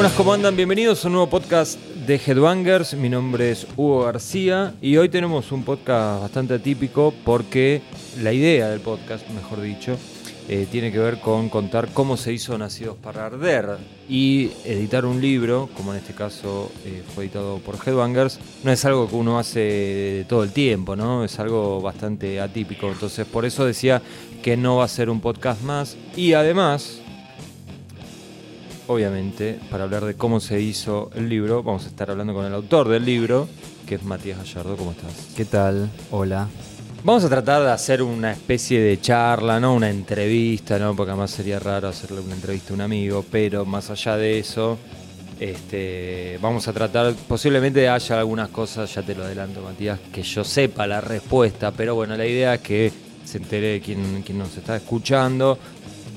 Buenas, ¿cómo andan? Bienvenidos a un nuevo podcast de Headbangers. Mi nombre es Hugo García y hoy tenemos un podcast bastante atípico porque la idea del podcast, mejor dicho, eh, tiene que ver con contar cómo se hizo Nacidos para Arder y editar un libro, como en este caso eh, fue editado por Headbangers, no es algo que uno hace todo el tiempo, ¿no? Es algo bastante atípico. Entonces, por eso decía que no va a ser un podcast más y además obviamente, para hablar de cómo se hizo el libro, vamos a estar hablando con el autor del libro, que es Matías Gallardo. ¿Cómo estás? ¿Qué tal? Hola. Vamos a tratar de hacer una especie de charla, no una entrevista, ¿no? Porque además sería raro hacerle una entrevista a un amigo, pero más allá de eso, este, vamos a tratar, posiblemente haya algunas cosas, ya te lo adelanto Matías, que yo sepa la respuesta, pero bueno, la idea es que se entere quien, quien nos está escuchando,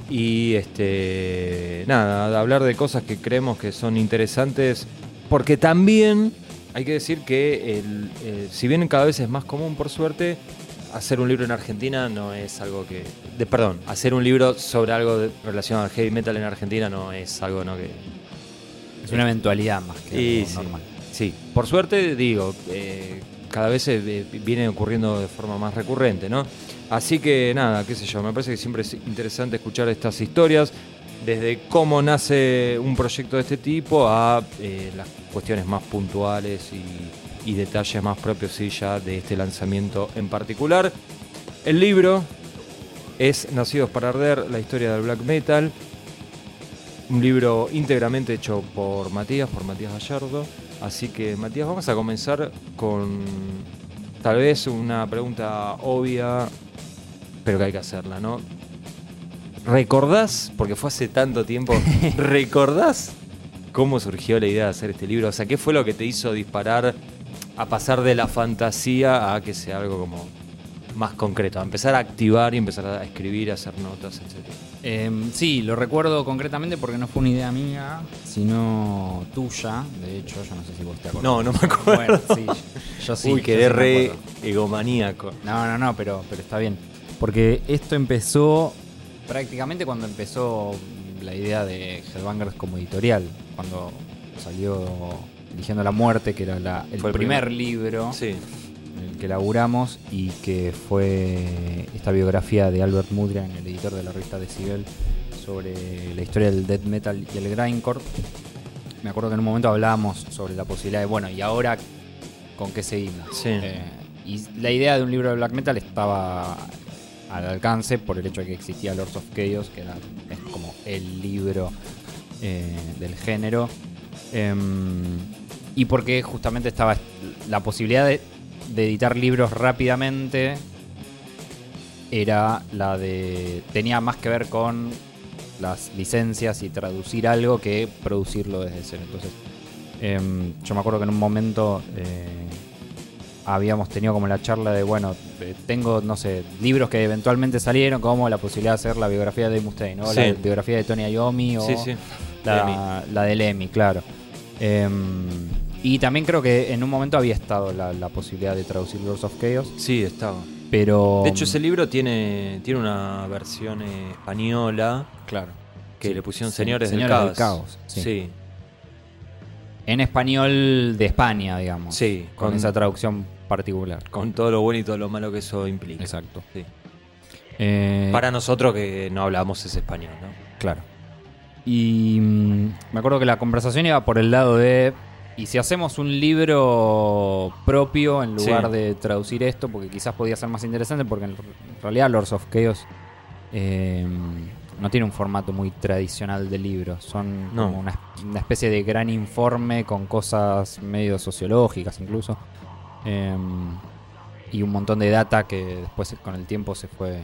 y este nada, hablar de cosas que creemos que son interesantes, porque también hay que decir que el, eh, si bien cada vez es más común por suerte, hacer un libro en Argentina no es algo que, de, perdón, hacer un libro sobre algo de, relacionado al heavy metal en Argentina no es algo no que es una eventualidad más que normal. Sí, por suerte digo, eh, cada vez viene ocurriendo de forma más recurrente, ¿no? Así que nada, qué sé yo, me parece que siempre es interesante escuchar estas historias, desde cómo nace un proyecto de este tipo a eh, las cuestiones más puntuales y, detalles más propios de este lanzamiento en particular. El libro es Nacidos para Arder, la historia del black metal. Un libro íntegramente hecho por Matías, por Matías Gallardo. Así que Matías, vamos a comenzar con tal vez una pregunta obvia pero que hay que hacerla, ¿no? ¿Recordás, porque fue hace tanto tiempo, ¿recordás cómo surgió la idea de hacer este libro? O sea, ¿qué fue lo que te hizo disparar a pasar de la fantasía a que sea algo como más concreto, a empezar a activar y empezar a escribir, a hacer notas, etc. Eh, sí, lo recuerdo concretamente porque no fue una idea mía, sino tuya. De hecho, yo no sé si vos te acordás. No, no me acuerdo. Bueno, sí, yo sí. Uy, quedé re egomaníaco. No, no, no, pero, pero está bien. Porque esto empezó prácticamente cuando empezó la idea de Headbangers como editorial, cuando salió Eligiendo la Muerte, que era la, el, primer, primer, libro sí. El que laburamos y que fue esta biografía de Albert Mudrian, el editor de la revista Decibel, sobre la historia del death metal y el grindcore. Me acuerdo que en un momento hablábamos sobre la posibilidad de, bueno, ¿y ahora con qué seguimos? Sí. Eh, y la idea de un libro de black metal estaba al alcance por el hecho de que existía Lords of Chaos, que era, es como el libro eh, del género. Eh, y porque justamente estaba la posibilidad de, de, editar libros rápidamente era la de... tenía más que ver con las licencias y traducir algo que producirlo desde cero. Entonces, eh, yo me acuerdo que en un momento eh, habíamos tenido como la charla de, bueno, tengo, no sé, libros que eventualmente salieron, como la posibilidad de hacer la biografía de Mustaine, ¿no? Sí. La biografía de Tony Iommi o Sí, sí. la, la de Lemmy, claro. Eh, y también creo que en un momento había estado la, la, posibilidad de traducir Lords of Chaos. Sí, estaba. Pero. De hecho, ese libro tiene, tiene una versión española. Claro. Que Sí, le pusieron sí, Señores, Señores del del Caos. Caos, sí. sí. En español de España, digamos. Sí, Con, con- esa traducción particular. Con todo lo bueno y todo lo malo que eso implica. Exacto. Sí. Eh, Para nosotros que no hablamos ese español, ¿no? Claro. Y mm, me acuerdo que la conversación iba por el lado de. ¿Y si hacemos un libro propio en lugar Sí. de traducir esto? Porque quizás podía ser más interesante, porque en realidad Lords of Chaos eh, no tiene un formato muy tradicional de libro. Son No. como una, una especie de gran informe con cosas medio sociológicas incluso. Eh, y un montón de data que después con el tiempo se fue,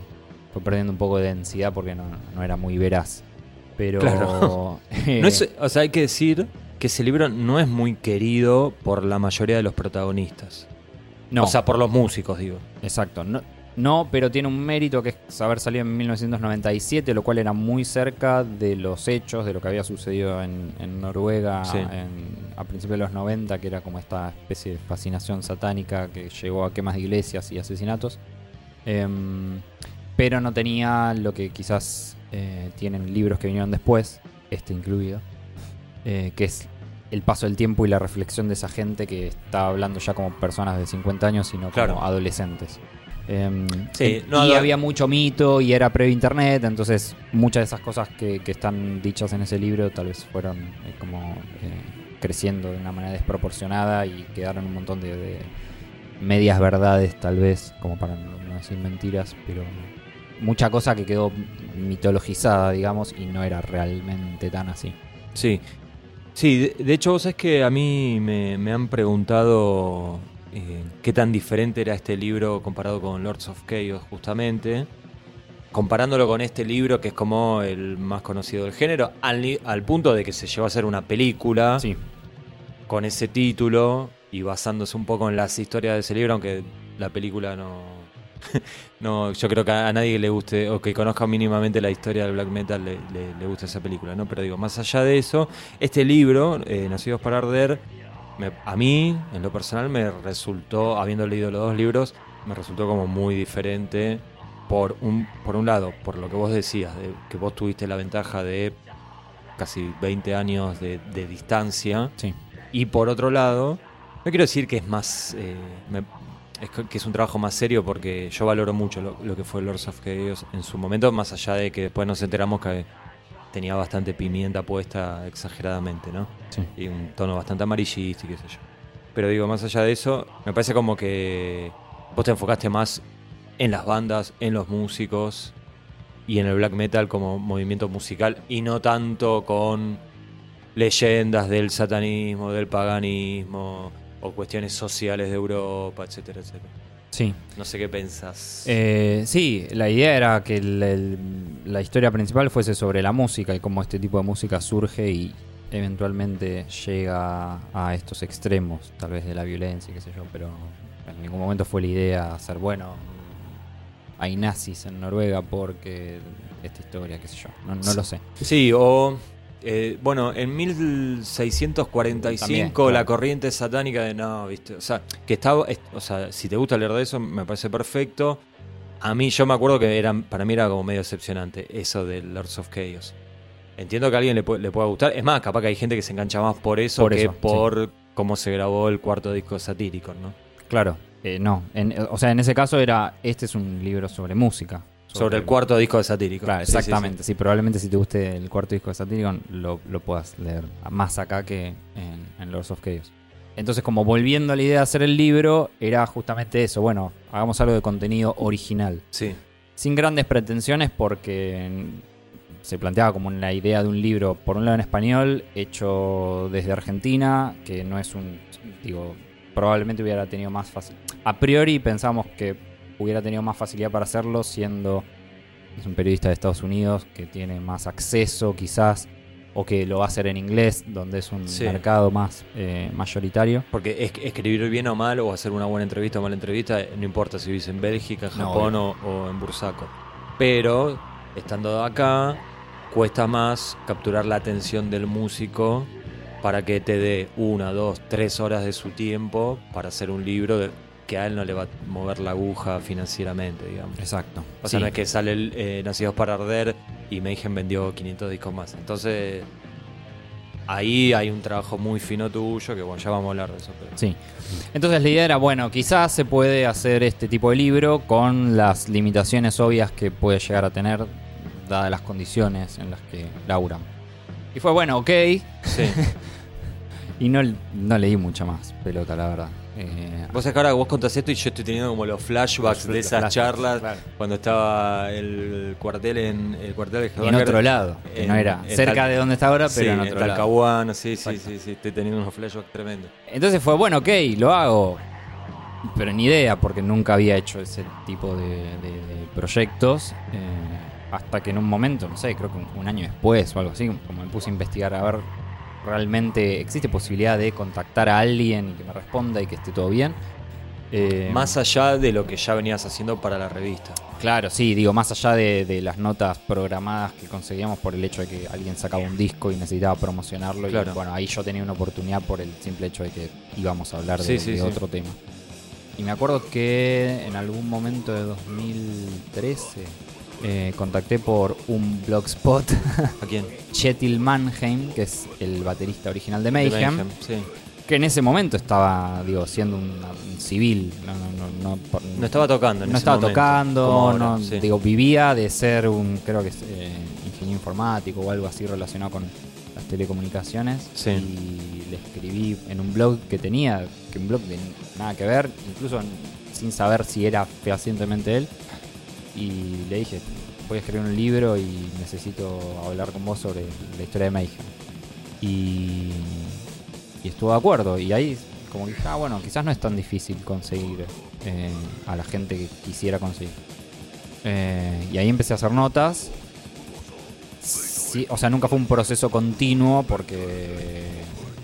fue perdiendo un poco de densidad porque no, no era muy veraz. Pero. Claro. No es- o sea, hay que decir que ese libro no es muy querido por la mayoría de los protagonistas. no, O sea, por los músicos, digo. exacto. No, no, pero tiene un mérito que es haber salido en 1997, lo cual era muy cerca de los hechos, de lo que había sucedido en, en Noruega Sí. en- a principios de los 90, que era como esta especie de fascinación satánica que llegó a quemas de iglesias y asesinatos. Em, pero no tenía lo que quizás eh, tienen libros que vinieron después, este incluido, eh, que es el paso del tiempo y la reflexión de esa gente que está hablando ya como personas de 50 años, sino Claro. como adolescentes. Em, Sí, no, y no- había mucho mito y era previo internet, entonces muchas de esas cosas que, que están dichas en ese libro tal vez fueron eh, como eh, creciendo de una manera desproporcionada y quedaron un montón de, de medias verdades tal vez, como para no, no decir mentiras, pero mucha cosa que quedó mitologizada, digamos, y no era realmente tan así. Sí. Sí, de, de hecho, vos sabés que a mí me, me han preguntado eh, qué tan diferente era este libro comparado con Lords of Chaos, justamente. Comparándolo con este libro, que es como el más conocido del género, al punto de que se llevó a hacer una película Sí, con ese título y basándose un poco en las historias de ese libro, aunque la película no. no yo creo que a nadie le guste o que conozca mínimamente la historia del black metal le, le, le gusta esa película, ¿no? Pero digo, más allá de eso, este libro, eh, Nacidos para Arder, me- a mí, en lo personal, me resultó, habiendo leído los dos libros, me resultó como muy diferente. Por un, por un lado, por lo que vos decías, de que vos tuviste la ventaja de casi 20 años de, de distancia. sí. Y por otro lado, no quiero decir que es más. eh, me- es que es un trabajo más serio porque yo valoro mucho lo, lo que fue Lords of Chaos en su momento, más allá de que después nos enteramos que tenía bastante pimienta puesta exageradamente, ¿no? Sí. Y un tono bastante amarillista y qué sé yo. Pero digo, más allá de eso, me parece como que vos te enfocaste más en las bandas, en los músicos y en el black metal como movimiento musical y no tanto con leyendas del satanismo, del paganismo o cuestiones sociales de Europa, etcétera, etcétera. Sí. No sé qué pensás. Eh, sí, la idea era que el- el- la historia principal fuese sobre la música y cómo este tipo de música surge y eventualmente llega a estos extremos, tal vez de la violencia, qué sé yo, pero en ningún momento fue la idea hacer, bueno, hay nazis en Noruega porque esta historia, qué sé yo, no, no lo sé. Sí, o. eh, bueno, en 1645 También, la corriente satánica de no, viste. O sea, que estaba. es- O sea, si te gusta leer de eso, me parece perfecto. A mí, yo me acuerdo que era, para mí era como medio decepcionante eso de Lords of Chaos. Entiendo que a alguien le, le pueda gustar. Es más, capaz que hay gente que se engancha más por eso Por que eso, por cómo se grabó el cuarto disco satírico, ¿no? Claro, eh, no, en- o sea, en ese caso era, este es un libro sobre música. Sobre, el cuarto disco de satírico. Claro, Sí, sí, sí. exactamente. Sí, probablemente si te guste el cuarto disco de Satyricon lo, lo puedas leer más acá que en, en Lords of Chaos. Entonces, como volviendo a la idea de hacer el libro, era justamente eso. Bueno, hagamos algo de contenido original. Sí. Sin grandes pretensiones porque se planteaba como la idea de un libro, por un lado en español, hecho desde Argentina, que no es un... Digo, probablemente hubiera tenido más fácil. A priori pensamos que hubiera tenido más facilidad para hacerlo siendo es un periodista de Estados Unidos que tiene más acceso quizás o que lo va a hacer en inglés donde es un Sí. mercado más eh, mayoritario. Porque es- escribir bien o mal, o hacer una buena entrevista o mala entrevista, no importa si vivís en Bélgica, en No, Japón o, o en Bursaco. Pero, estando acá, cuesta más capturar la atención del músico para que te dé una, dos, tres horas de su tiempo para hacer un libro de- que a él no le va a mover la aguja financieramente, digamos. Exacto. O sea, no es que sale el, eh, Nacidos para Arder y Mayhem vendió 500 discos más. Entonces, ahí hay un trabajo muy fino tuyo que, bueno, ya vamos a hablar de eso. Pero... Sí. Entonces la idea era, bueno, quizás se puede hacer este tipo de libro con las limitaciones obvias que puede llegar a tener, dadas las condiciones en las que laburan. Y fue bueno, ok. Sí. Y no, no leí mucha más pelota, la verdad. Eh, Vos sabés que ahora vos contás esto y yo estoy teniendo como los flashbacks de esas flashbacks, charlas claro. cuando estaba el cuartel en el cuartel de en Headbanger. otro lado, que no en- era en cerca Tal- de donde está ahora, Sí, pero en en otro lado. Talcahuano, sí, sí, Exacto. sí, sí, estoy teniendo unos flashbacks tremendos. Entonces fue, bueno, ok, lo hago. Pero ni idea, porque nunca había hecho ese tipo de, de- de proyectos. eh, hasta que en un momento, no sé, creo que un, un año después o algo así, como me puse a investigar a ver realmente existe posibilidad de contactar a alguien y que me responda y que esté todo bien. Eh, Más allá de lo que ya venías haciendo para la revista. Claro, sí, digo, más allá de, de las notas programadas que conseguíamos por el hecho de que alguien sacaba un disco y necesitaba promocionarlo. Claro. Y bueno, ahí yo tenía una oportunidad por el simple hecho de que íbamos a hablar de, Sí, sí, de sí. otro tema. Y me acuerdo que en algún momento de 2013, eh, contacté por un blogspot ¿A quién? Chetil Mannheim, que es el baterista original de Mayhem, De Mayhem, sí. que en ese momento estaba, digo, siendo un, un civil. No, no, no, no, No estaba tocando en no ese estaba momento, tocando, ahora, no, sí. digo, vivía de ser un, creo que es eh, ingeniero informático o algo así relacionado con las telecomunicaciones. Sí. Y le escribí en un blog que tenía, que un blog de nada que ver, incluso sin saber si era fehacientemente él. Y le dije, voy a escribir un libro y necesito hablar con vos sobre la historia de Mayhem. Y, y estuvo de acuerdo. Y ahí como que dije, ah, bueno, quizás no es tan difícil conseguir eh, a la gente que quisiera conseguir. Eh, y ahí empecé a hacer notas. O sea, nunca fue un proceso continuo porque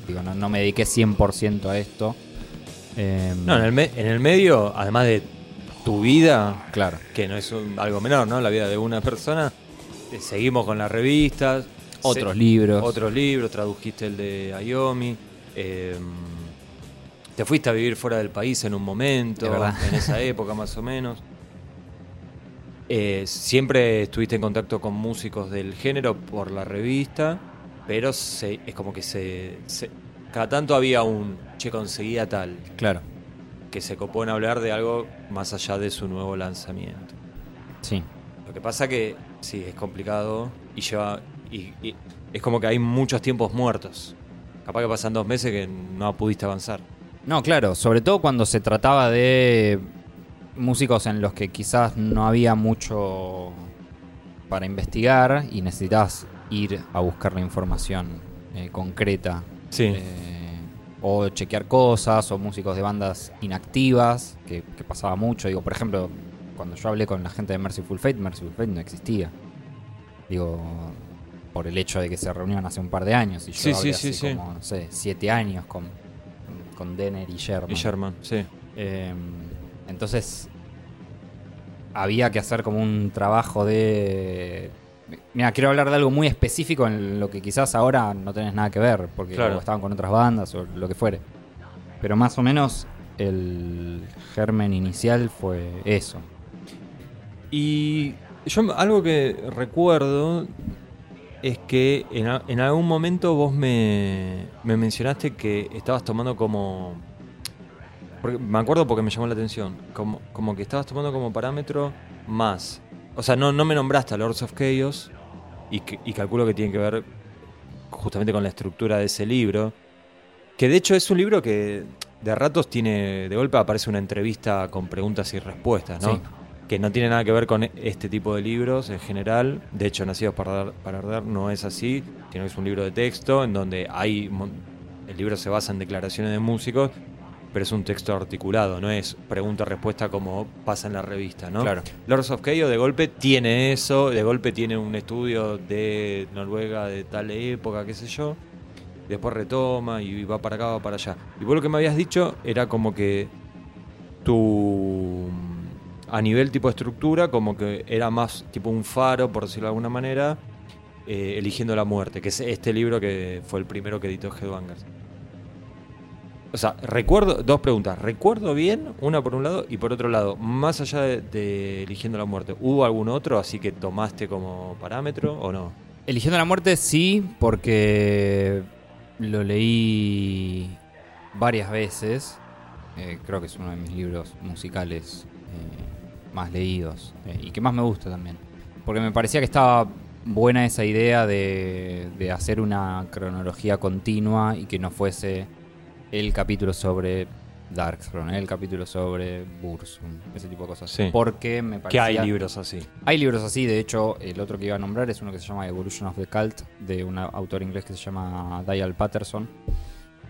digo, no, no me dediqué 100% a esto. No, en el, me- en el medio, además de tu vida, Claro. que no es un- algo menor, ¿no? La vida de una persona, eh, seguimos con las revistas. Otros se- libros. Otros libros, tradujiste el de Ayomi. eh, te fuiste a vivir fuera del país en un momento, Es en esa época más o menos. Eh, siempre estuviste en contacto con músicos del género por la revista, pero se- es como que se, se- cada tanto había un, che, conseguía tal, Claro. Que se copó en hablar de algo más allá de su nuevo lanzamiento. Sí. Lo que pasa que sí, es complicado y lleva. Y, y es como que hay muchos tiempos muertos. Capaz que pasan dos meses que no pudiste avanzar. No, claro, sobre todo cuando se trataba de músicos en los que quizás no había mucho para investigar y necesitabas ir a buscar la información eh, concreta. Sí. Eh, o chequear cosas, o músicos de bandas inactivas, que, que pasaba mucho. Digo, por ejemplo, cuando yo hablé con la gente de Merciful Fate, Merciful Fate no existía. Digo, por el hecho de que se reunieron hace un par de años. Y yo Sí, hablé sí, sí, hace sí. como, no sé, siete años con, con Denner y Sherman. Y Sherman, sí. Eh, entonces, había que hacer como un trabajo de. Mira, quiero hablar de algo muy específico en lo que quizás ahora no tenés nada que ver, porque Claro. estaban con otras bandas o lo que fuere. Pero más o menos el germen inicial fue eso. Y yo algo que recuerdo es que en, a- en algún momento vos me, me mencionaste que estabas tomando como... porque- me acuerdo porque me llamó la atención. Como, como que estabas tomando como parámetro más. O sea, no, no me nombraste a Lords of Chaos y, calculo que tiene que ver justamente con la estructura de ese libro. Que de hecho es un libro que de ratos tiene... De golpe aparece una entrevista con preguntas y respuestas, ¿no? Sí. que no tiene nada que ver con este tipo de libros en general. De hecho, Nacidos para para Arder no es así, sino que es un libro de texto en donde hay. El libro se basa en declaraciones de músicos, pero es un texto articulado, no es pregunta-respuesta como pasa en la revista, ¿no? Claro. Lords of Chaos de golpe tiene eso, de golpe tiene un estudio de Noruega de tal época, qué sé yo. Después retoma y va para acá, va para allá. Y vos lo que me habías dicho era como que tu a nivel tipo estructura como que era más tipo un faro por decirlo de alguna manera eh, eligiendo la muerte que es este libro que fue el primero que editó Headbangers o sea recuerdo dos preguntas recuerdo bien una por un lado y por otro lado más allá de, eligiendo la muerte hubo algún otro así que tomaste como parámetro o no Eligiendo la muerte sí, porque lo leí varias veces. Eh, creo que es uno de mis libros musicales eh, más leídos eh, y que más me gusta también. Porque me parecía que estaba buena esa idea de, de hacer una cronología continua y que no fuese el capítulo sobre Darkthrone, el capítulo sobre Bursum, ese tipo de cosas. Sí. Porque me que parecía... hay libros así Hay libros así, de hecho, el otro que iba a nombrar es uno que se llama Evolution of the Cult, de un autor inglés que se llama Dial Patterson,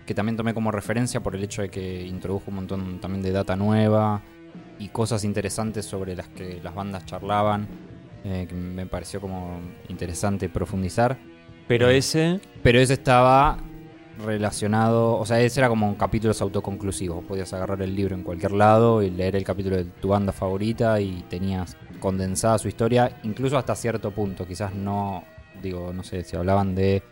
que también tomé como referencia por el hecho de que introdujo un montón también de data nueva y cosas interesantes sobre las que las bandas charlaban, eh, que me pareció como interesante profundizar. pero ese Pero ese estaba relacionado, o sea, ese era como capítulos autoconclusivos. Podías agarrar el libro en cualquier lado y leer el capítulo de tu banda favorita y tenías condensada su historia, incluso hasta cierto punto. Quizás no, digo, no sé, si hablaban de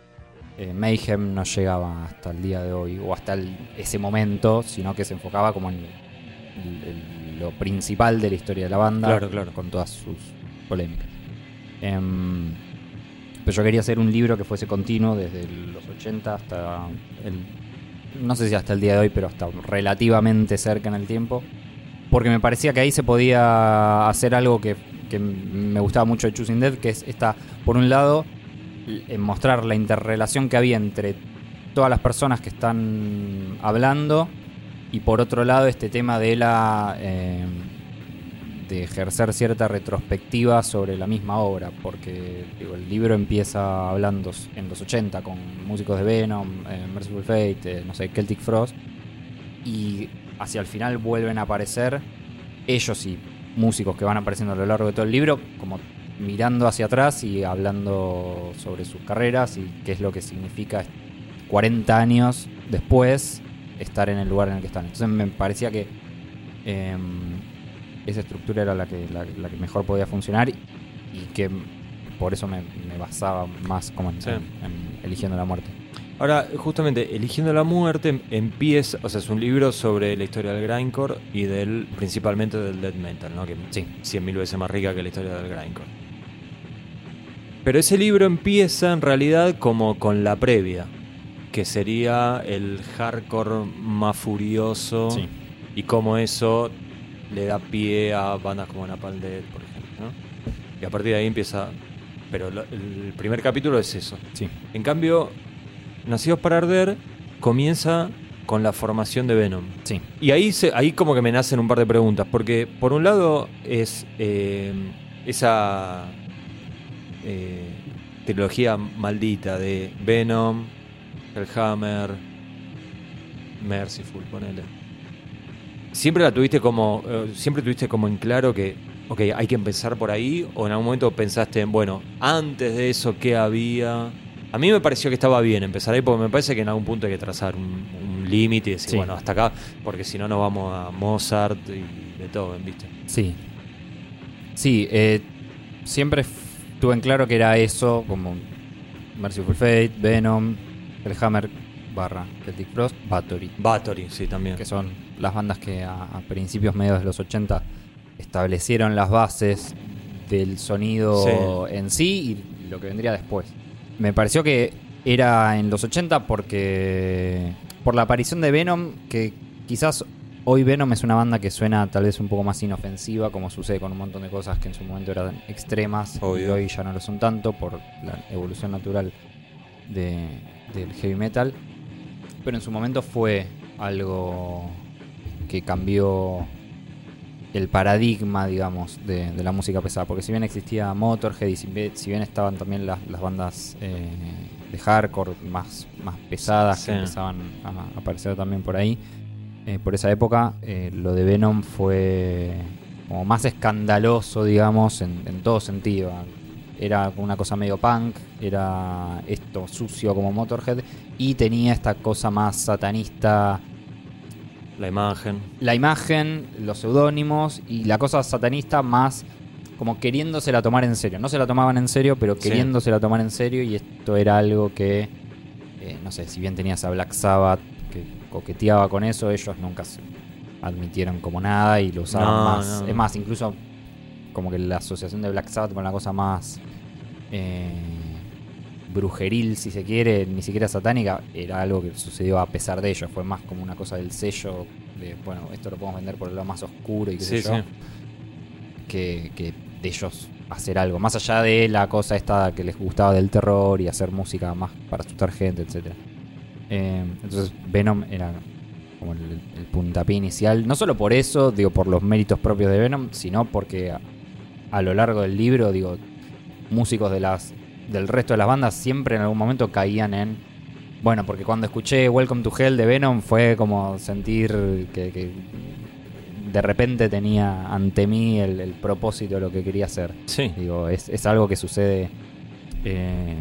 eh, Mayhem no llegaba hasta el día de hoy o hasta el- ese momento, sino que se enfocaba como en el- el- lo principal de la historia de la banda, Claro, claro. con todas sus polémicas. Em, pero yo quería hacer un libro que fuese continuo desde los 80 hasta el. No sé si hasta el día de hoy, pero hasta relativamente cerca en el tiempo. Porque me parecía que ahí se podía hacer algo que, me gustaba mucho de Choosing Dead, que es esta, por un lado, l- mostrar la interrelación que había entre todas las personas que están hablando y por otro lado este tema de la eh, de ejercer cierta retrospectiva sobre la misma obra porque digo, el libro empieza hablando en los 80 con músicos de Venom, eh, Merciful Fate, eh, no sé, Celtic Frost y hacia el final vuelven a aparecer ellos y músicos que van apareciendo a lo largo de todo el libro como mirando hacia atrás y hablando sobre sus carreras y qué es lo que significa 40 años después estar en el lugar en el que están. Entonces me parecía que eh, esa estructura era la que, la, la que mejor podía funcionar y que por eso me, me basaba más como en, Sí. en- en eligiendo la muerte. Ahora, justamente, Eligiendo la Muerte empieza, o sea, es un libro sobre la historia del grindcore y del principalmente del death metal, ¿no? Que Sí. cien mil veces más rica que la historia del grindcore. Pero ese libro empieza en realidad como con la previa, que sería el hardcore más furioso Sí. y cómo eso le da pie a bandas como Napalm Death, por ejemplo, ¿no? Y a partir de ahí empieza... Pero lo- el primer capítulo es eso. Sí. En cambio, Nacidos para Arder comienza con la formación de Venom. Sí. Y ahí, se, ahí como que me nacen un par de preguntas, porque por un lado es eh, esa eh, trilogía maldita de Venom, Hellhammer, Merciful, ponele. ¿Siempre la tuviste como, eh, siempre tuviste como en claro que, ok, hay que empezar por ahí? ¿O en algún momento pensaste en, bueno, antes de eso, qué había? A mí me pareció que estaba bien empezar ahí, porque me parece que en algún punto hay que trazar un, un límite y decir, Sí. bueno, hasta acá, porque si no nos vamos a Mozart y de todo, ¿viste? Sí. Sí, eh, siempre f- tuve en claro que era eso, como Merciful Fate, Venom, El Hammer barra Celtic Frost, Bathory, Bathory, sí, también. que son las bandas que a, a principios medios de los 80 establecieron las bases del sonido en sí y lo que vendría después. Me pareció que era en los 80 porque por la aparición de Venom, que quizás hoy Venom es una banda que suena tal vez un poco más inofensiva, como sucede con un montón de cosas que en su momento eran extremas y Obvio. hoy ya no lo son tanto por la evolución natural de- del heavy metal. Pero en su momento fue algo que cambió el paradigma, digamos, de, de la música pesada. Porque si bien existía Motorhead y si bien, si bien estaban también las, las bandas eh, de hardcore más, más pesadas Sí. que empezaban a aparecer también por ahí, eh, por esa época, eh, lo de Venom fue como más escandaloso, digamos, en, en todo sentido. Era una cosa medio punk, era esto sucio como Motorhead, y tenía esta cosa más satanista La imagen. la imagen, los seudónimos y la cosa satanista más como queriéndosela tomar en serio. No se la tomaban en serio, pero queriéndosela tomar en serio y esto era algo que, eh, no sé, si bien tenías a Black Sabbath que coqueteaba con eso, ellos nunca se admitieron como nada y lo usaban No, más. no. Es más, incluso como que la asociación de Black Sabbath con la cosa más... eh, brujeril, si se quiere, ni siquiera satánica, era algo que sucedió a pesar de ellos. Fue más como una cosa del sello de, bueno, esto lo podemos vender por el lado más oscuro y qué Sí, sé yo, sí. que, que de ellos hacer algo. Más allá de la cosa esta que les gustaba del terror y hacer música más para asustar gente, etcétera Eh, entonces Venom era como el, el puntapié inicial. No solo por eso, digo, por los méritos propios de Venom, sino porque a, a lo largo del libro, digo, músicos de las del resto de las bandas siempre en algún momento caían en bueno, porque cuando escuché Welcome to Hell de Venom fue como sentir que, que de repente tenía ante mí el, el propósito de lo que quería hacer. Sí. Digo, es, es algo que sucede. eh,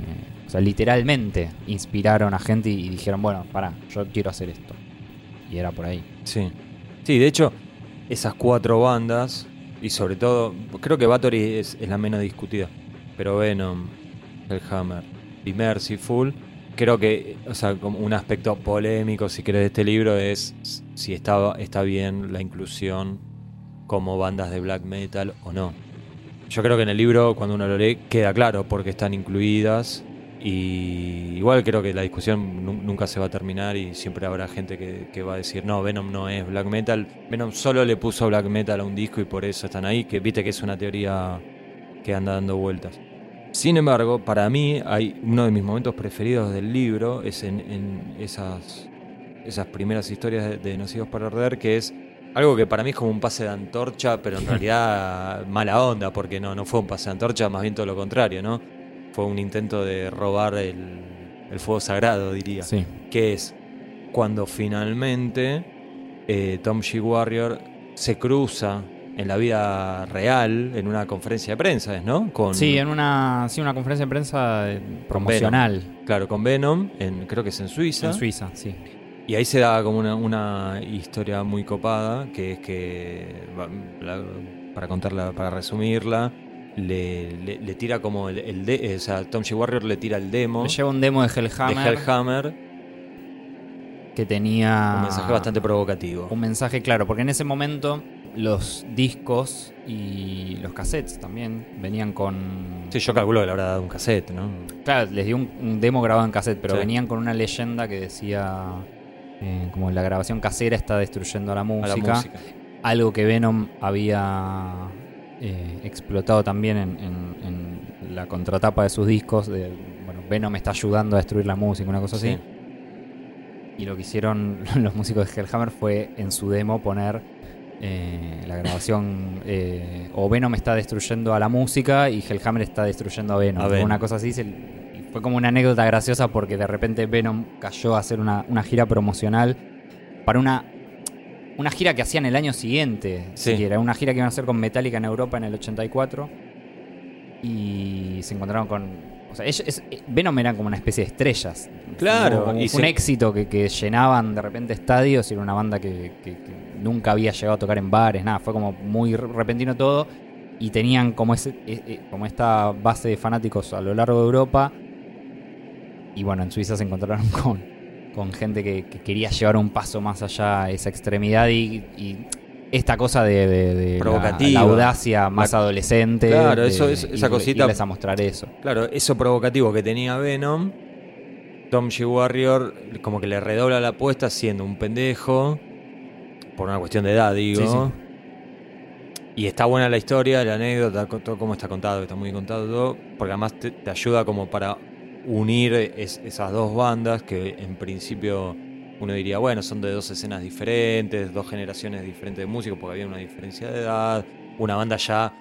o sea, literalmente inspiraron a gente y, y dijeron, bueno, pará, yo quiero hacer esto. Y era por ahí. Sí. Sí, de hecho, esas cuatro bandas, y sobre todo, creo que Bathory es, es la menos discutida, pero Venom, Hellhammer y Merciful, creo que, o sea, como un aspecto polémico, si querés, de este libro es si está, está bien la inclusión como bandas de black metal o no. yo creo que en el libro, cuando uno lo lee, queda claro porque están incluidas. Y igual creo que la discusión nu- nunca se va a terminar y siempre habrá gente que, que va a decir, no, Venom no es black metal. Venom solo le puso black metal a un disco y por eso están ahí, que viste que es una teoría que anda dando vueltas. Sin embargo, para mí hay uno de mis momentos preferidos del libro, es en, en esas, esas primeras historias de, de Nacidos para Arder, que es algo que para mí es como un pase de antorcha, pero en realidad mala onda, porque no, no fue un pase de antorcha, más bien todo lo contrario, ¿no? Fue un intento de robar el, el fuego sagrado, diría. Sí. Que es cuando finalmente eh, Tom G. Warrior se cruza en la vida real, en una conferencia de prensa, ¿es, ¿no? Con, Sí, en una, sí, una conferencia de prensa eh, promocional Claro, con Venom, en, creo que es en Suiza. en Suiza, sí. Y ahí se da como una, una historia muy copada, que es que, para contarla, para resumirla, le, le- le tira como el, el de- o sea, Tom G. Warrior le tira el demo Le lleva un demo de de Hellhammer, Hellhammer, que tenía un mensaje bastante provocativo. un mensaje claro, porque en ese momento los discos y los cassettes también venían con Sí, yo calculo que le habrá dado un cassette, ¿no? Claro, les dio un, un demo grabado en cassette, pero Sí. venían con una leyenda que decía eh, como la grabación casera está destruyendo a la A música. la música. Algo que Venom había eh, explotado también en, en- en la contratapa de sus discos. De, bueno, Venom está ayudando a destruir la música, una cosa Sí. así. Y lo que hicieron los músicos de Hellhammer fue en su demo poner eh, la grabación eh, o Venom está destruyendo a la música y Hellhammer está destruyendo a Venom. A Venom. Una cosa así. se- fue como una anécdota graciosa porque de repente Venom cayó a hacer una, una gira promocional para una, una gira que hacían el año siguiente. Sí. Sí. Era una gira que iban a hacer con Metallica en Europa en el 84 y se encontraron con... O sea, ellos- es- Venom eran como una especie de estrellas. Claro, Como- y fue un se- éxito que, que llenaban de repente estadios y era una banda que, que- que nunca había llegado a tocar en bares, nada, fue como muy re- repentino todo y tenían como, ese, eh, eh, como esta base de fanáticos a lo largo de Europa y bueno, en Suiza se encontraron con, con gente que, que quería llevar un paso más allá esa extremidad y, y esta cosa de, de- Provocativa. La, audacia más La- adolescente. Claro, de eso es- esa ir- cosita- a mostrar eso. Claro, eso provocativo que tenía Venom, Tom G. Warrior como que le redobla la apuesta siendo un pendejo, por una cuestión de edad, digo. Sí, sí. Y está buena la historia, la anécdota, todo cómo está contado, está muy contado todo, porque además te, te ayuda como para unir es- esas dos bandas que en principio uno diría, bueno, son de dos escenas diferentes, dos generaciones diferentes de músicos, porque había una diferencia de edad, una banda ya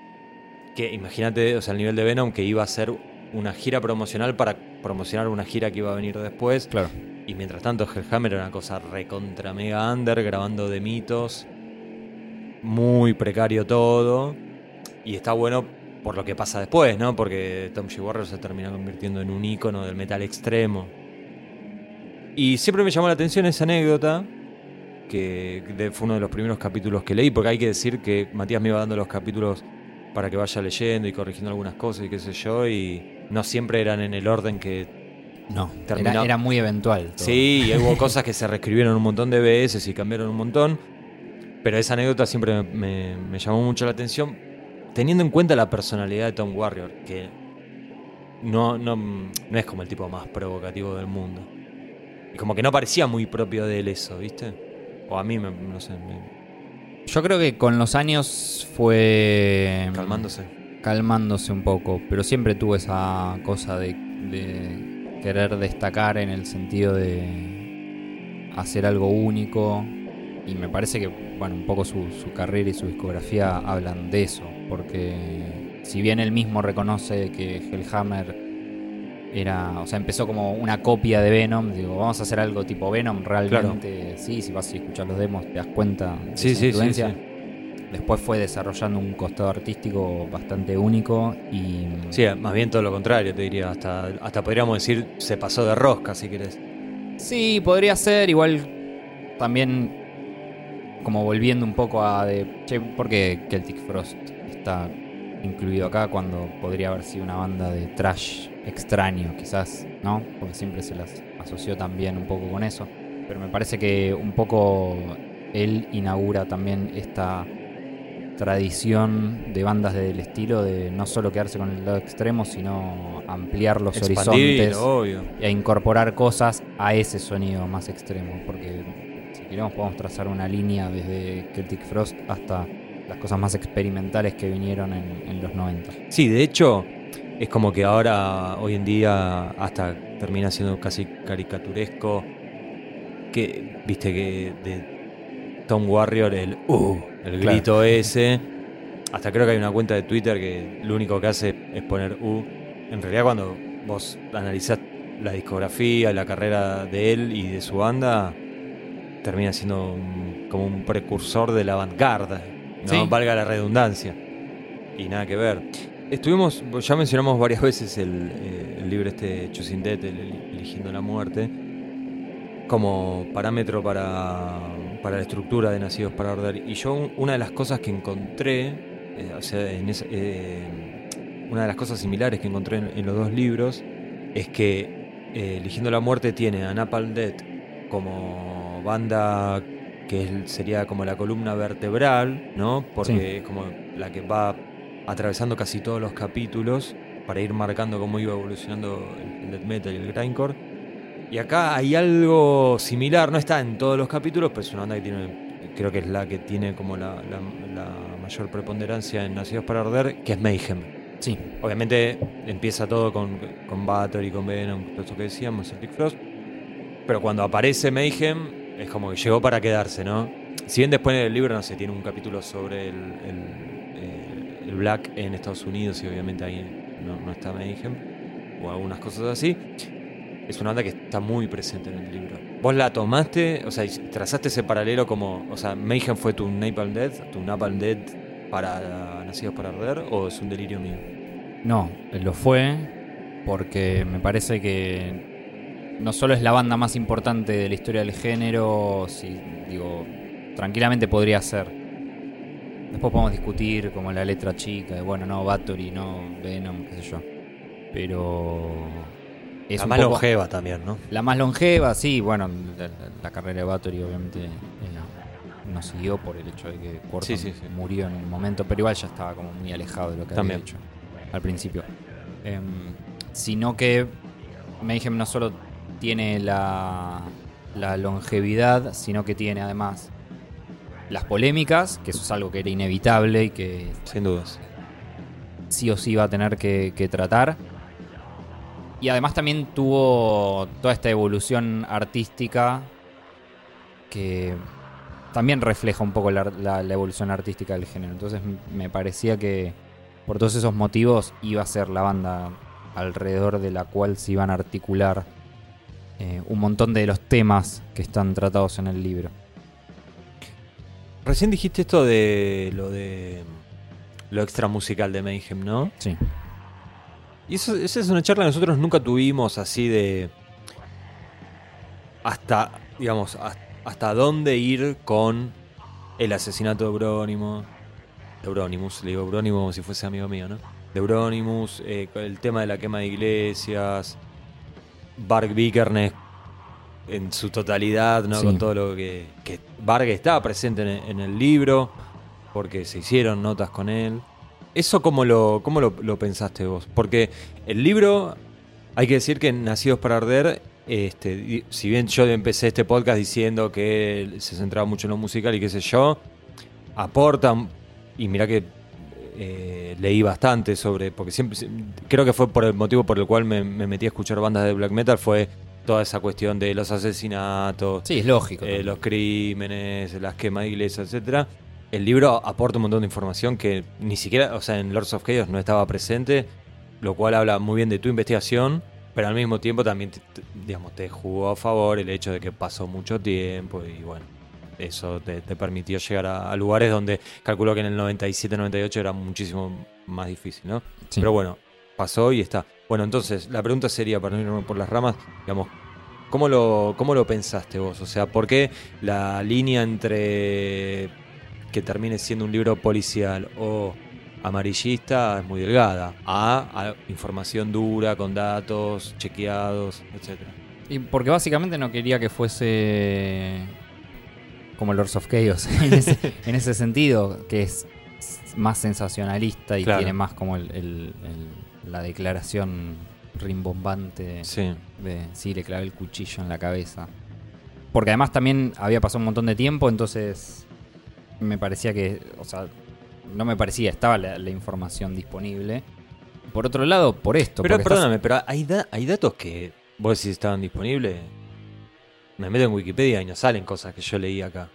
que imagínate, o sea, el nivel de Venom que iba a ser una gira promocional para promocionar una gira que iba a venir después. Claro. Y mientras tanto, Hellhammer era una cosa recontra mega under, grabando de mitos. Muy precario todo. Y está bueno por lo que pasa después, ¿no? Porque Tom G. Warrior se termina convirtiendo en un ícono del metal extremo. Y siempre me llamó la atención esa anécdota, que fue uno de los primeros capítulos que leí, porque hay que decir que Matías me iba dando los capítulos para que vaya leyendo y corrigiendo algunas cosas y qué sé yo, y no siempre eran en el orden que No, era, era muy eventual. todo. Sí, y hubo cosas que se reescribieron un montón de veces y cambiaron un montón. Pero esa anécdota siempre me, me- me llamó mucho la atención, teniendo en cuenta la personalidad de Tom Warrior, que no, no, no es como el tipo más provocativo del mundo. Y como que no parecía muy propio de él eso, ¿viste? O a mí, me, no sé, me- Yo creo que con los años fue calmándose. calmándose un poco, pero siempre tuvo esa cosa de, de querer destacar en el sentido de hacer algo único y me parece que bueno un poco su, su carrera y su discografía hablan de eso, porque si bien él mismo reconoce que Hellhammer era, o sea, empezó como una copia de Venom, digo, vamos a hacer algo tipo Venom, realmente sí, si vas a escuchar los demos te das cuenta de Sí, esa sí, sí, influencia. sí. Después fue desarrollando un costado artístico bastante único y Sí, más bien todo lo contrario, te diría. Hasta, hasta podríamos decir, se pasó de rosca, si querés. sí, podría ser igual también como volviendo un poco a de, che, ¿por qué Celtic Frost está incluido acá cuando podría haber sido una banda de trash extraño, quizás, ¿no? Porque siempre se las asoció también un poco con eso. Pero me parece que un poco él inaugura también esta tradición de bandas del estilo de no solo quedarse con el lado extremo, sino ampliar los Expandir, horizontes obvio. e incorporar cosas a ese sonido más extremo. Porque si queremos podemos trazar una línea desde Celtic Frost hasta las cosas más experimentales que vinieron en, en los 90. Sí, de hecho, es como que ahora, hoy en día, hasta termina siendo casi caricaturesco. Que, viste que de Tom Warrior, el uh, el Claro. grito ese. Hasta creo que hay una cuenta de Twitter que lo único que hace es poner uh. En realidad, cuando vos analizás la discografía, la carrera de él y de su banda, termina siendo un- como un precursor de la vanguardia, ¿no? Sí. Valga la redundancia. Y nada que ver. Estuvimos, ya mencionamos varias veces el, eh, el libro este el- el Eligiendo la Muerte, como parámetro para, para la estructura de Nacidos para Arder. Y yo un- una de las cosas que encontré, eh, o sea, en esa- eh, una de las cosas similares que encontré en, en los dos libros, es que eh, Eligiendo la Muerte tiene a Napalm Death como banda que es- sería como la columna vertebral, ¿no? Porque Sí. es como la que va atravesando casi todos los capítulos para ir marcando cómo iba evolucionando el, el death metal y el grindcore. Y acá hay algo similar, no está en todos los capítulos, pero es una banda que tiene, creo que es la que tiene como la, la- la mayor preponderancia en Nacidos para Arder, que es Mayhem. Sí, Obviamente empieza todo con, con Bathory, con Venom, todo esto que decíamos, Celtic Frost. Pero cuando aparece Mayhem, es como que llegó para quedarse, ¿no? Si bien después en el libro, no sé, tiene un capítulo sobre el, el, eh, el Black en Estados Unidos y obviamente ahí no, no está Mayhem, o algunas cosas así. Es una banda que está muy presente en el libro. ¿Vos la tomaste, o sea, trazaste ese paralelo como, o sea, Mayhem fue tu Napalm Death, tu Napalm Death para Nacidos para Arder, o es un delirio mío? No, lo fue porque me parece que no solo es la banda más importante de la historia del género, si digo, tranquilamente podría ser. Después podemos discutir como la letra chica, de, bueno, no, Bathory, no, Venom, qué sé yo. Pero es la más poco- longeva también, ¿no? La más longeva, sí, bueno, la, carrera de Bathory obviamente eh, no siguió por el hecho de que Quorthon Sí, sí, sí. murió en un momento, pero igual ya estaba como muy alejado de lo que También. había hecho al principio. Em, sino que Mayhem no solo tiene la, la longevidad, sino que tiene además las polémicas, que eso es algo que era inevitable y que Sin dudas. sí o sí va a tener que, que tratar. Y además también tuvo toda esta evolución artística que también refleja un poco la, la- la evolución artística del género. Entonces me parecía que por todos esos motivos iba a ser la banda alrededor de la cual se iban a articular eh, un montón de los temas que están tratados en el libro. Recién dijiste esto de lo de lo extra musical de Mayhem, ¿no? Sí. Y eso, esa es una charla que nosotros nunca tuvimos así de. Hasta, digamos, has- hasta dónde ir con el asesinato de Euronymous. De Euronymous, le digo Euronymous como si fuese amigo mío, ¿no? De Euronymous, eh, el tema de la quema de iglesias, Bark Vikernes en su totalidad, ¿no? Sí. Con todo lo que. que Varg estaba presente en el libro, porque se hicieron notas con él. ¿Eso cómo lo, cómo lo, lo pensaste vos? Porque el libro, hay que decir que Nacidos para Arder, este, si bien yo empecé este podcast diciendo que se centraba mucho en lo musical y qué sé yo, aporta, y mira que eh, leí bastante sobre, porque siempre, creo que fue por el motivo por el cual me, me metí a escuchar bandas de black metal, fue toda esa cuestión de los asesinatos, Sí, es lógico. eh, los crímenes, las quemas de iglesias, etcétera. El libro aporta un montón de información que ni siquiera, o sea, en Lords of Chaos no estaba presente, lo cual habla muy bien de tu investigación, pero al mismo tiempo también, te- te- digamos, te jugó a favor el hecho de que pasó mucho tiempo y bueno, eso te, te permitió llegar a, a lugares donde calculo que en el 97-98 era muchísimo más difícil, ¿no? Sí. Pero bueno, pasó y está. Bueno, entonces, la pregunta sería, para no irme por las ramas, digamos, ¿cómo lo, ¿cómo lo pensaste vos? O sea, ¿por qué la línea entre que termine siendo un libro policial o amarillista es muy delgada? A, a información dura, con datos, chequeados, etcétera. Y porque básicamente no quería que fuese como Lords of Chaos en ese, en ese sentido, que es más sensacionalista y Claro. tiene más como el- el- el- la declaración rimbombante Sí. de sí, le clavé el cuchillo en la cabeza. Porque además también había pasado un montón de tiempo, entonces me parecía que, o sea, no me parecía, estaba la, la información disponible. Por otro lado, por esto. Pero estás- perdóname, pero hay, da- hay datos que vos decís estaban disponibles. Me meto en Wikipedia y no salen cosas que yo leí acá.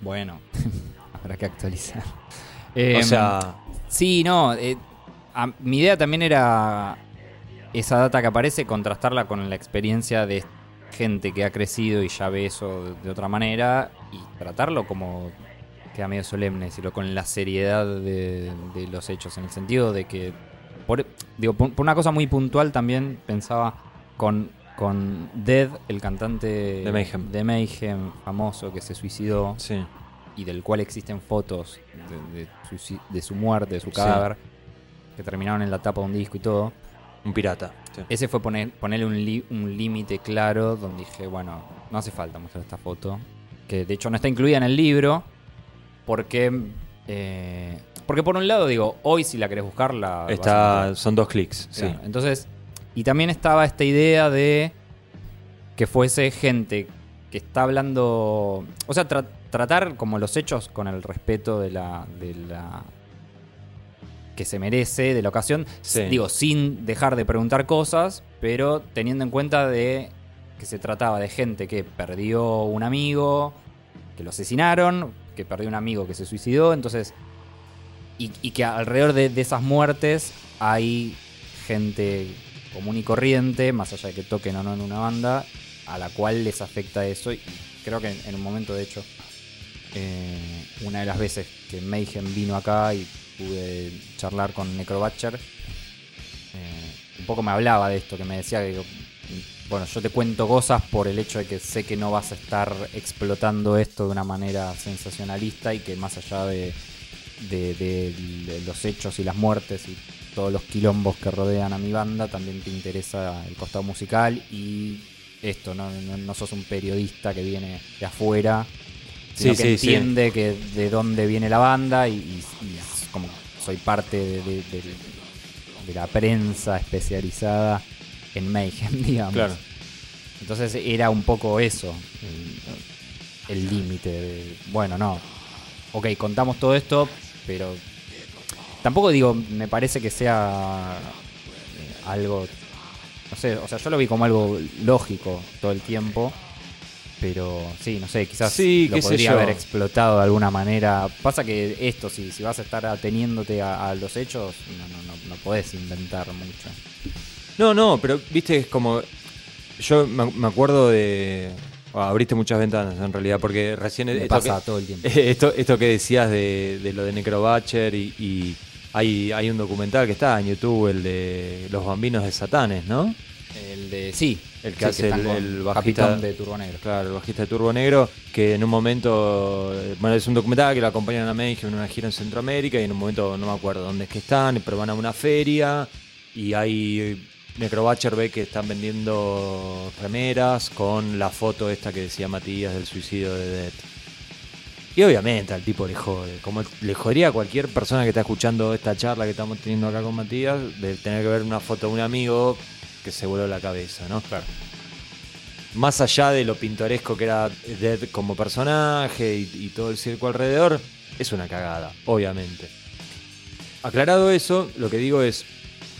Bueno, habrá que actualizar. o Em, sea, Sí, no. eh, a- mi idea también era esa data que aparece, contrastarla con la experiencia de gente que ha crecido y ya ve eso de, de otra manera y tratarlo como queda medio solemne, decirlo con la seriedad de, de los hechos, en el sentido de que, por, digo, por, por una cosa muy puntual también pensaba con, con Dead, el cantante De Mayhem. de Mayhem famoso que se suicidó sí. y del cual existen fotos de, de su, de su muerte, de su Sí. cadáver, que terminaron en la tapa de un disco y todo. Un pirata. sí. Ese fue poner, ponerle un límite claro donde dije, bueno, no hace falta mostrar esta foto, que de hecho no está incluida en el libro, porque... eh, porque por un lado digo, hoy si la querés buscar la... Está, son dos clics. Sí. Claro, Entonces, y también estaba esta idea de que fuese gente que está hablando, o sea, tra- tratar como los hechos con el respeto de la, de la que se merece de la ocasión, Sí. digo, sin dejar de preguntar cosas, pero teniendo en cuenta de que se trataba de gente que perdió un amigo, que lo asesinaron, que perdió un amigo que se suicidó, entonces y, que alrededor de, esas muertes hay gente común y corriente, más allá de que toquen o no en una banda, a la cual les afecta eso. Y creo que en, un momento, de hecho, eh, una de las veces que Mayhem vino acá y pude charlar con Necrobatcher, eh, un poco me hablaba de esto, que me decía que, bueno, yo te cuento cosas por el hecho de que sé que no vas a estar explotando esto de una manera sensacionalista y que más allá de, de, de- de los hechos y las muertes y todos los quilombos que rodean a mi banda, también te interesa el costado musical y esto, no, no, no sos un periodista que viene de afuera, sino Sí, que sí, sí. entiende que de dónde viene la banda y, y- y es como soy parte de la prensa especializada en Mayhem, digamos. Claro. Entonces era un poco eso, el- límite de, bueno, no, ok, contamos todo esto, pero tampoco digo, me parece que sea eh, algo, no sé, o sea, yo lo vi como algo lógico todo el tiempo, pero sí, no sé, quizás Sí, lo podría haber explotado de alguna manera. Pasa que esto, si, si vas a estar ateniéndote a, a los hechos, no, no, no, no podés inventar mucho. No, no, pero viste, es como. Yo me, acuerdo de. ah, abriste muchas ventanas en realidad, porque recién. Me esto pasa que- todo el tiempo. Esto, esto que decías de, de lo de Necrobatcher y, y hay, hay un documental que está en YouTube, el de Los Bambinos de Satanes, ¿no? El de, sí, El que sí, hace el- bajista- Capitán de Turbo Negro. Claro, el bajista de Turbo Negro, que en un momento, bueno, es un documental que lo acompañan a Mayhem en una gira en Centroamérica y en un momento no me acuerdo dónde es que están, pero van a una feria y hay Necrobatcher ve que están vendiendo remeras con la foto esta que decía Matías del suicidio de Dead. Y obviamente al tipo le jode, como le jodería a cualquier persona que está escuchando esta charla que estamos teniendo acá con Matías, de tener que ver una foto de un amigo que se voló la cabeza, ¿no? Claro. más allá de lo pintoresco que era Dead como personaje y, y todo el circo alrededor, es una cagada, obviamente. Aclarado eso, lo que digo es,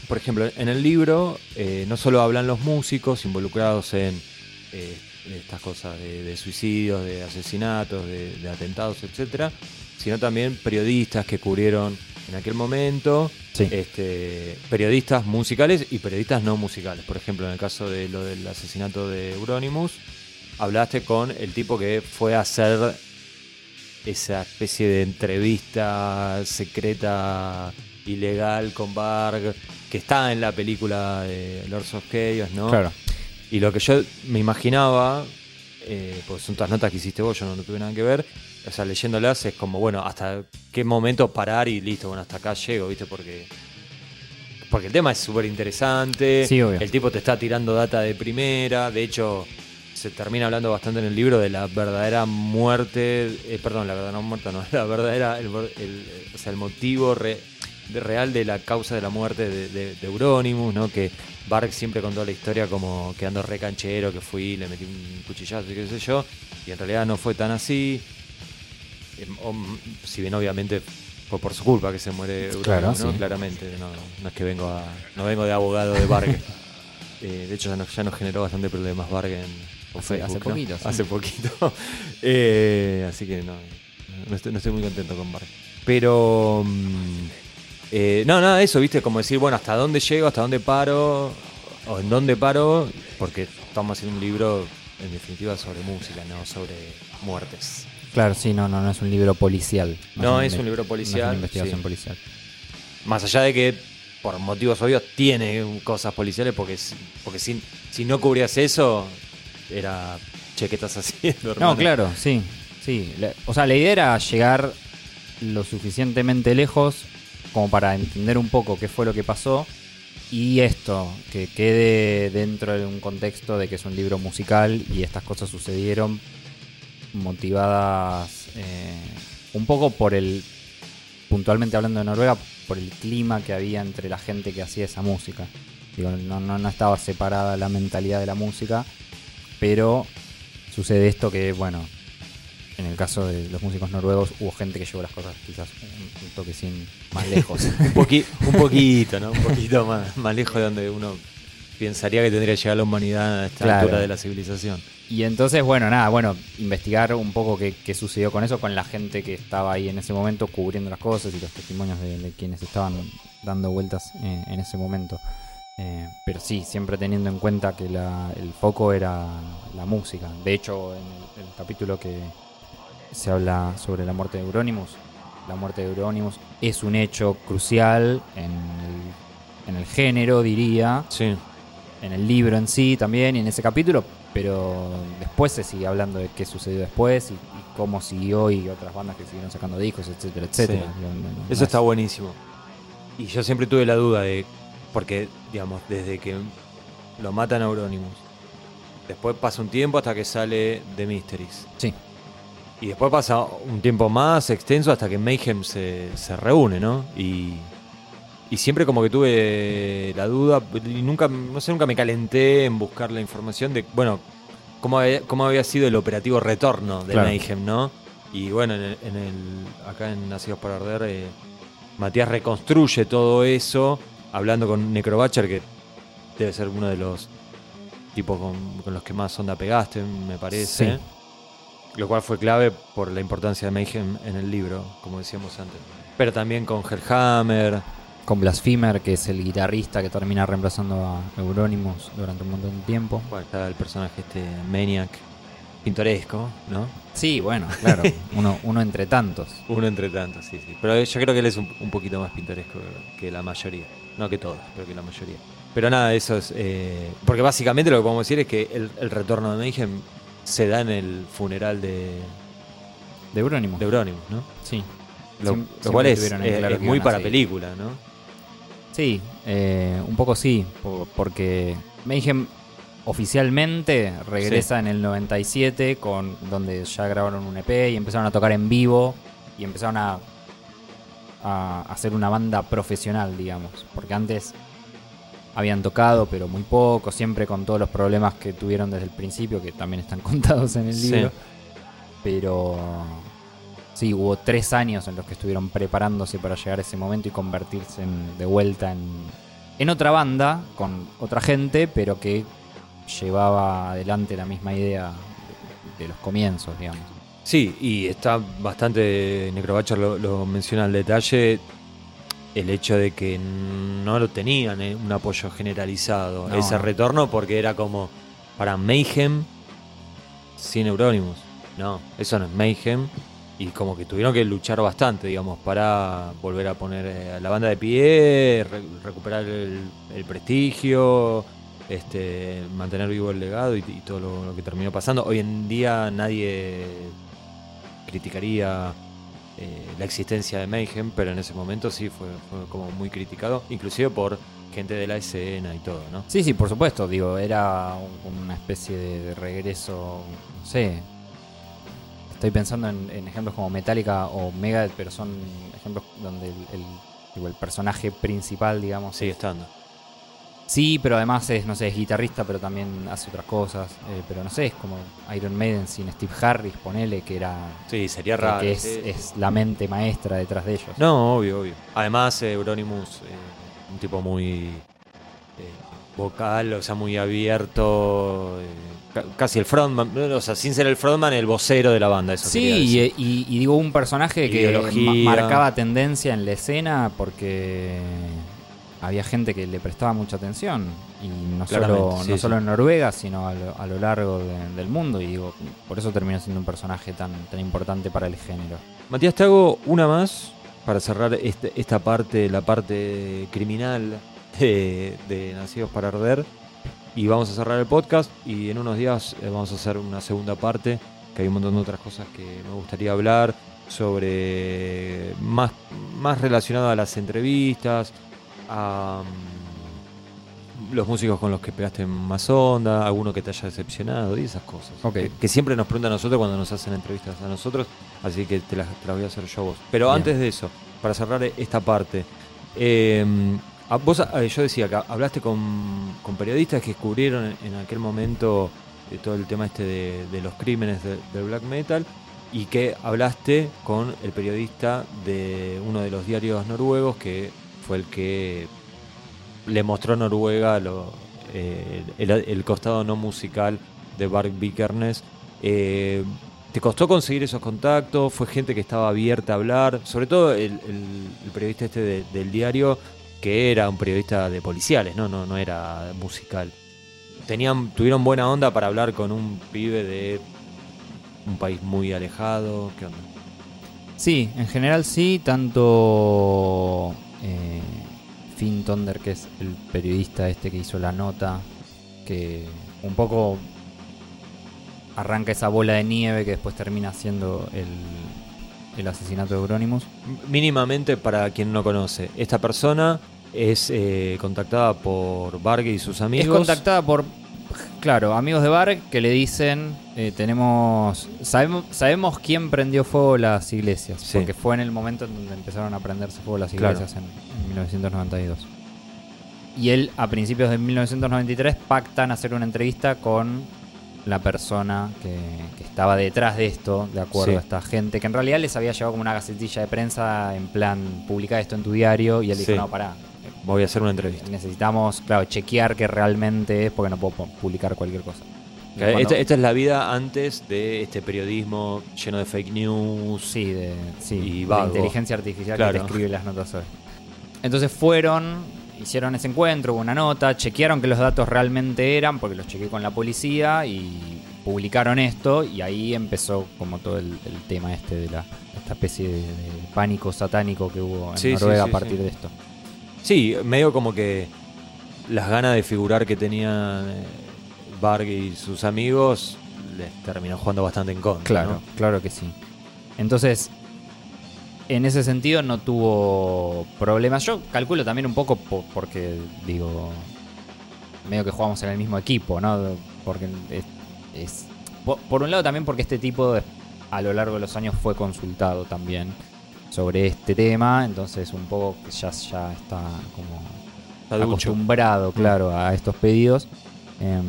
por ejemplo, en el libro eh, no solo hablan los músicos involucrados en eh, estas cosas de, de suicidios, de asesinatos, de, de atentados, etcétera, sino también periodistas que cubrieron en aquel momento, Sí. este, periodistas musicales y periodistas no musicales. Por ejemplo, en el caso de lo del asesinato de Euronymous, hablaste con el tipo que fue a hacer esa especie de entrevista secreta ilegal con Barg que está en la película de Lords of Chaos, ¿no? Claro. Y lo que yo me imaginaba, eh, pues son todas notas que hiciste vos, yo no, no tuve nada que ver, o sea, leyéndolas es como, bueno, hasta qué momento parar y listo, bueno, hasta acá llego, ¿viste? Porque, porque el tema es súper interesante, Sí, obvio. el tipo te está tirando data de primera, de hecho, se termina hablando bastante en el libro de la verdadera muerte, eh, perdón, la verdadera muerte no, la verdadera, el, el- o sea, el motivo re- de- real de la causa de la muerte de, de, de Euronymous, ¿no? Que Bark siempre contó la historia como quedando re canchero, que fui, le metí un cuchillazo y qué sé yo, y en realidad no fue tan así. O, mm, si bien obviamente fue por su culpa que se muere Euronymous, Claro, ¿no? sí. Claramente, no, no es que vengo a, no vengo de abogado de Bark. Eh, de hecho, ya nos, ya nos generó bastante problemas Varg en Hace- Facebook, hace ¿no? poquito, sí. Hace poquito. Eh, así que no, no estoy, no estoy muy contento con Varg. Pero. mm, eh, no, nada, eso, viste, como decir, bueno, hasta dónde llego, hasta dónde paro, o en dónde paro, porque estamos haciendo un libro, en definitiva, sobre música, no sobre muertes. Claro, sí, no, no, no es un libro policial. No, es un libro no es policial, una investigación sí. policial. Más allá de que, por motivos obvios, tiene cosas policiales, porque, si- porque si, si no cubrías eso, era, che, ¿qué estás haciendo, hermano? No, claro, sí. sí. O sea, la idea era llegar lo suficientemente lejos como para entender un poco qué fue lo que pasó y esto, que quede dentro de un contexto de que es un libro musical y estas cosas sucedieron motivadas eh, un poco por el, puntualmente hablando de Noruega, por el clima que había entre la gente que hacía esa música. Digo, no, no, no estaba separada la mentalidad de la música, pero sucede esto que, bueno, en el caso de los músicos noruegos hubo gente que llevó las cosas quizás un, un toque sin más lejos. un, poqui- un poquito, ¿no? Un poquito más, más lejos de donde uno pensaría que tendría que llegar la humanidad a esta Claro. altura de la civilización. y entonces, bueno, nada, bueno, investigar un poco qué, qué sucedió con eso, con la gente que estaba ahí en ese momento cubriendo las cosas y los testimonios de, de quienes estaban dando vueltas eh, en ese momento. Eh, pero sí, siempre teniendo en cuenta que la- el foco era la música. De hecho, en el, el capítulo que se habla sobre la muerte de Euronymous, la muerte de Euronymous es un hecho crucial en el, en el género, diría, Sí. en el libro en sí también y en ese capítulo, pero después se sigue hablando de qué sucedió después y, y cómo siguió y otras bandas que siguieron sacando discos, etcétera, etcétera. Sí. No- no- no Eso es- está buenísimo. Y yo siempre tuve la duda de. Porque, digamos, desde que lo matan a Euronymous, después pasa un tiempo hasta que sale The Mysteries. Sí, Y después pasa un tiempo más extenso hasta que Mayhem se, se reúne, ¿no? Y, y siempre como que tuve la duda, y nunca, no sé, nunca me calenté en buscar la información de, bueno, cómo había, cómo había sido el operativo retorno de Claro. Mayhem, ¿no? Y bueno, en el, en el- acá en Nacidos por Arder, eh, Matías reconstruye todo eso, hablando con Necrobatcher, que debe ser uno de los tipos con, con los que más onda pegaste, me parece. Sí. Lo cual fue clave por la importancia de Mayhem en el libro, como decíamos antes. Pero también con Hellhammer. con Blasphemer, que es el guitarrista que termina reemplazando a Euronymous durante un montón de tiempo. Bueno, está el personaje este Maniac, pintoresco, ¿no? Sí, bueno, claro, uno, uno entre tantos. Uno entre tantos, sí, sí. Pero yo creo que él es un, un poquito más pintoresco que la mayoría. No que todos, pero que la mayoría. Pero nada, eso es... eh, porque básicamente lo que podemos decir es que el, el retorno de Mayhem se da en el funeral de, De Euronymous. de Euronymous, ¿no? Sí. Lo, lo cual es, claro que muy para seguir. película, ¿no? Sí, eh, un poco sí, po- porque Mayhem oficialmente regresa en el 97 con donde ya grabaron un EP y empezaron a tocar en vivo y empezaron a, a hacer una banda profesional, digamos, porque antes habían tocado pero muy poco, siempre con todos los problemas que tuvieron desde el principio que también están contados en el Sí. libro, pero Sí, hubo tres años en los que estuvieron preparándose para llegar a ese momento y convertirse en- de vuelta en, en otra banda, con otra gente, pero que llevaba adelante la misma idea de, de los comienzos, digamos. Sí, y está bastante, Necrobatcher lo, lo menciona al detalle, el hecho de que no lo tenían eh, un apoyo generalizado, No, ese no. retorno, porque era como para Mayhem sin Euronymous. No, eso no es Mayhem. Y como que tuvieron que luchar bastante, digamos, para volver a poner eh, a la banda de pie, re- recuperar el, el prestigio, este, mantener vivo el legado y, y todo lo, lo que terminó pasando. Hoy en día nadie criticaría eh, la existencia de Mayhem, pero en ese momento sí fue, fue como muy criticado, inclusive por gente de la escena y todo, ¿no? Sí, sí, por supuesto. Digo, era una especie de, regreso. No sé. Estoy pensando en, ejemplos como Metallica o Megadeth, pero son ejemplos donde el, el personaje principal, digamos. Sigue estando. Sí, pero además es, no sé, es guitarrista, pero también hace otras cosas. Eh, pero no sé, es como Iron Maiden sin Steve Harris, ponele, que era. Sí, sería raro. Que es, la mente maestra detrás de ellos. No, obvio, obvio. Además, eh, Euronymous, eh, un tipo muy vocal, o sea, muy abierto. casi el frontman, o sea, sin ser el frontman, el vocero de la banda. Eso sí, y, y, digo, un personaje que marcaba tendencia en la escena porque había gente que le prestaba mucha atención y no solo, no solo en Noruega, sino a lo, largo del mundo y digo, por eso terminó siendo un personaje tan, tan importante para el género. Matías, te hago una más para cerrar este, esta parte, la parte criminal de, Nacidos para Arder y vamos a cerrar el podcast y en unos días eh, vamos a hacer una segunda parte que hay un montón de otras cosas que me gustaría hablar sobre más, más relacionado a las entrevistas, a los músicos con los que pegaste más onda, alguno que te haya decepcionado y esas cosas. Que, siempre nos preguntan a nosotros cuando nos hacen entrevistas a nosotros, así que te las, voy a hacer yo a vos. Pero antes de eso, para cerrar esta parte, em, vos, yo decía que hablaste con, periodistas que descubrieron en, aquel momento eh, todo el tema este de, los crímenes del black metal y que hablaste con el periodista de uno de los diarios noruegos que fue el que le mostró a Noruega eh, el, costado no musical de Bart Vikernes. Eh, ¿Te costó conseguir esos contactos? ¿Fue gente que estaba abierta a hablar? Sobre todo el, periodista este del diario, que era un periodista de policiales, no, no, no era musical. Tenían, tuvieron buena onda para hablar con un pibe de un país muy alejado. ¿Qué onda? Sí, en general sí, tanto eh, Finn Tonder, que es el periodista este que hizo la nota, que un poco arranca esa bola de nieve que después termina siendo el, asesinato de Euronymous. Mínimamente para quien no conoce, esta persona es eh, contactada por Vargas y sus amigos. Es contactada por Claro, amigos de bar que le dicen, eh, tenemos, sabemos, sabemos quién prendió fuego las iglesias, porque fue en el momento en donde empezaron a prenderse fuego las iglesias en, 1992. Y él, a principios de 1993, pactan hacer una entrevista con la persona que, estaba detrás de esto, de acuerdo a esta gente, que en realidad les había llevado como una gacetilla de prensa en plan, publicar esto en tu diario, y él dijo, no, pará, voy a hacer una entrevista. Necesitamos, claro, chequear que realmente es porque no puedo publicar cualquier cosa. esta, es la vida antes de este periodismo lleno de fake news. Sí, de, sí, inteligencia artificial que te escribe las notas hoy. Entonces fueron, hicieron ese encuentro, hubo una nota, chequearon que los datos realmente eran, porque los chequeé con la policía y publicaron esto y ahí empezó como todo el, tema este de la esta especie de, pánico satánico que hubo en Noruega a partir de esto. Sí, medio como que las ganas de figurar que tenían eh, Varg y sus amigos les terminó jugando bastante en contra. Claro, claro que sí. Entonces, en ese sentido no tuvo problemas. Yo calculo también un poco porque, digo, medio que jugamos en el mismo equipo, ¿no? Porque es, por un lado también porque este tipo a lo largo de los años fue consultado también sobre este tema, entonces un poco ya, ya está como acostumbrado, mm. claro, a estos pedidos. Em,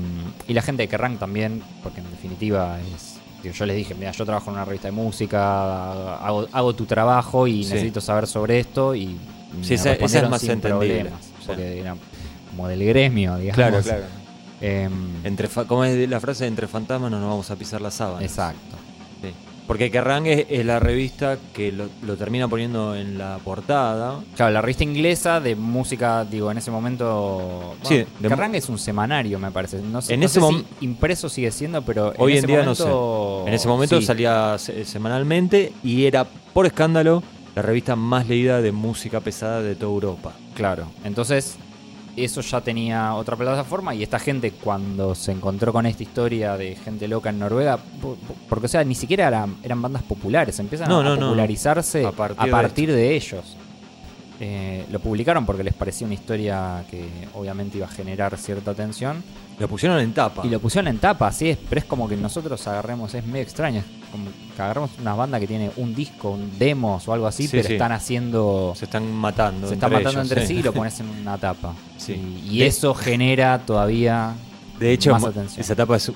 y la gente de Kerrang también, porque en definitiva es. Yo les dije, mira, yo trabajo en una revista de música, hago, tu trabajo y necesito saber sobre esto. Y sí, esa, es más porque era como del gremio, digamos. Claro, claro. Em, entre, como es la frase, entre fantasmas no nos vamos a pisar la sábana. Exacto. Porque Kerrang es, la revista que lo, termina poniendo en la portada. Claro, la revista inglesa de música, digo, en ese momento. sí, Kerrang es un semanario, me parece. No sé, en ese si impreso sigue siendo, pero. Hoy en, día no sé. En ese momento salía semanalmente y era, por escándalo, la revista más leída de música pesada de toda Europa. Claro. Entonces, eso ya tenía otra plataforma y esta gente cuando se encontró con esta historia de gente loca en Noruega, porque o sea, ni siquiera eran, eran bandas populares, empiezan a popularizarse a partir, de, ellos. Eh, lo publicaron porque les parecía una historia que obviamente iba a generar cierta atención. Lo pusieron en tapa. Y lo pusieron en tapa, sí, es, pero es como que nosotros agarremos, es medio extraño, es como que agarramos una banda que tiene un disco, un demos o algo así, Sí, pero sí. están haciendo... Se están matando. Se están entre matando ellos, entre sí. sí y lo pones en una tapa. Sí. Y, y eso genera todavía De hecho, más atención. esa tapa es,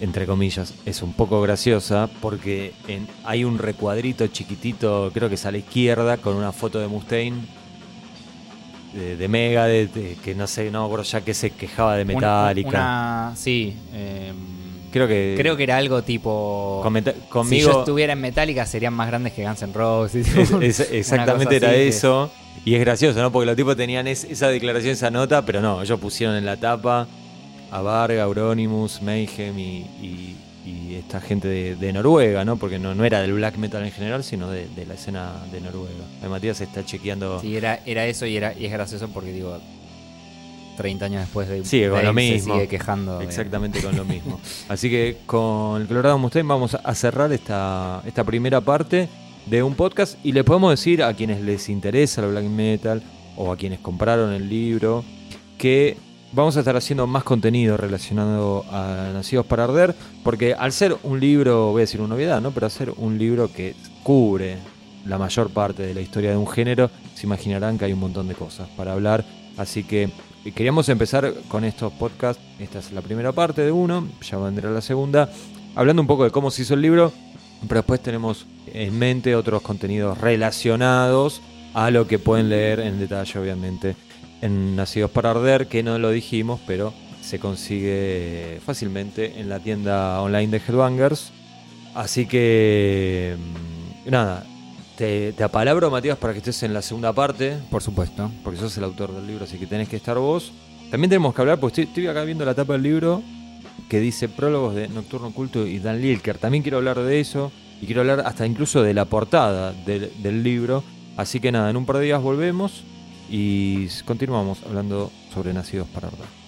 entre comillas, es un poco graciosa porque en- hay un recuadrito chiquitito, creo que es a la izquierda, con una foto de Mustaine, de, de Megadeth, de- que no sé, no ya que se quejaba de Metallica. Una, sí. eh, Creo que... creo que era algo tipo... con Meta- Si yo conmigo... estuviera en Metallica serían más grandes que Guns N' Roses. Es- es- exactamente era que- eso. Y es gracioso, ¿no? Porque los tipos tenían es- esa declaración, esa nota, pero no, ellos pusieron en la tapa a Varga, Euronymous, Mayhem y, y- y esta gente de, de Noruega, ¿no? Porque no, no era del black metal en general, sino de, de la escena de Noruega. Ahí Matías está chequeando. Sí, era, era eso y, era, y es gracioso porque digo, 30 años después de Sigue con lo mismo. se sigue quejando. Exactamente con lo mismo. Así que con el Colorado Mustaine vamos a cerrar esta, esta primera parte de un podcast y le podemos decir a quienes les interesa el black metal o a quienes compraron el libro que vamos a estar haciendo más contenido relacionado a Nacidos para Arder porque al ser un libro, voy a decir una novedad, ¿no? Pero al ser un libro que cubre la mayor parte de la historia de un género, se imaginarán que hay un montón de cosas para hablar. Así que eh, queríamos empezar con estos podcasts. Esta es la primera parte de uno, ya vendrá la segunda, hablando un poco de cómo se hizo el libro, pero después tenemos en mente otros contenidos relacionados a lo que pueden leer en detalle, obviamente, en Nacidos para Arder, que no lo dijimos, pero se consigue fácilmente en la tienda online de Headbangers. Así que, mm, nada, te, te apalabro, Matías, para que estés en la segunda parte, Por supuesto. porque sos el autor del libro, así que tenés que estar vos. También tenemos que hablar, porque estoy, estoy acá viendo la tapa del libro que dice prólogos de Nocturno Culto y Dan Lilker. También quiero hablar de eso y quiero hablar hasta incluso de la portada del, del libro. Así que nada, en un par de días volvemos y continuamos hablando sobre Nacidos para Arder.